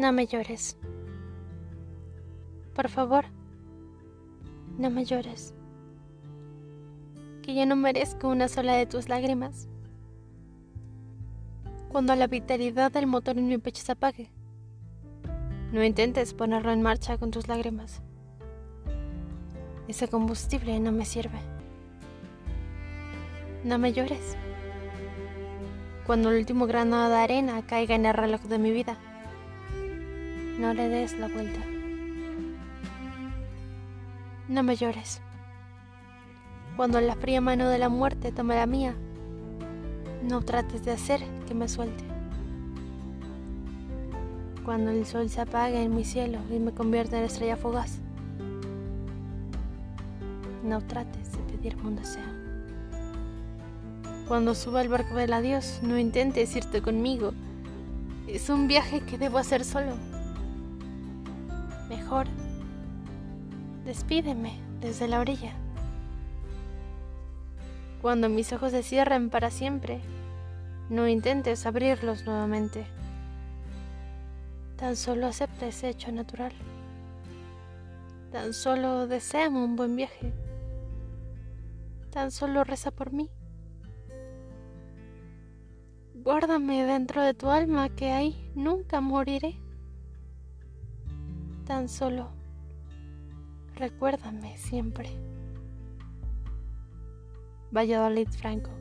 No me llores. Por favor, no me llores. Que yo no merezco una sola de tus lágrimas. Cuando la vitalidad del motor en mi pecho se apague, no intentes ponerlo en marcha con tus lágrimas. Ese combustible no me sirve. No me llores. Cuando el último grano de arena caiga en el reloj de mi vida, no le des la vuelta. No me llores. Cuando la fría mano de la muerte tome la mía, no trates de hacer que me suelte. Cuando el sol se apague en mi cielo y me convierta en estrella fugaz, no trates de pedirme un deseo. Cuando suba el barco del adiós, no intentes irte conmigo. Es un viaje que debo hacer solo. Mejor, despídeme desde la orilla. Cuando mis ojos se cierren para siempre, no intentes abrirlos nuevamente. Tan solo acepta ese hecho natural. Tan solo deséame un buen viaje. Tan solo reza por mí. Guárdame dentro de tu alma que ahí nunca moriré. Tan solo recuérdame siempre. Valladolid Franco.